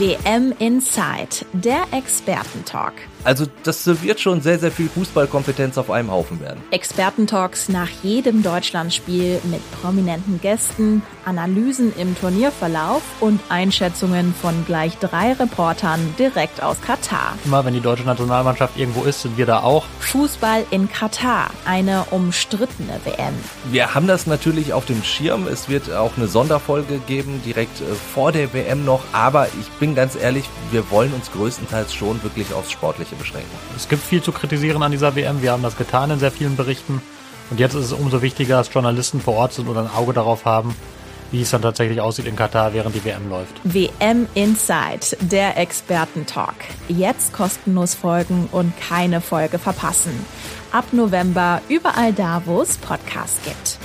WM Inside, der Expertentalk. Also das wird schon sehr, sehr viel Fußballkompetenz auf einem Haufen werden. Expertentalks nach jedem Deutschlandspiel mit prominenten Gästen, Analysen im Turnierverlauf und Einschätzungen von gleich drei Reportern direkt aus Katar. Immer wenn die deutsche Nationalmannschaft irgendwo ist, sind wir da auch. Fußball in Katar, eine umstrittene WM. Wir haben das natürlich auf dem Schirm. Es wird auch eine Sonderfolge geben, direkt äh, vor der WM noch. Aber ich bin ganz ehrlich, wir wollen uns größtenteils schon wirklich aufs Sportliche beschränken. Es gibt viel zu kritisieren an dieser WM. Wir haben das getan in sehr vielen Berichten. Und jetzt ist es umso wichtiger, dass Journalisten vor Ort sind und ein Auge darauf haben, wie es dann tatsächlich aussieht in Katar, während die WM läuft. WM Inside, der Expertentalk. Jetzt kostenlos folgen und keine Folge verpassen. Ab November überall da, wo es Podcasts gibt.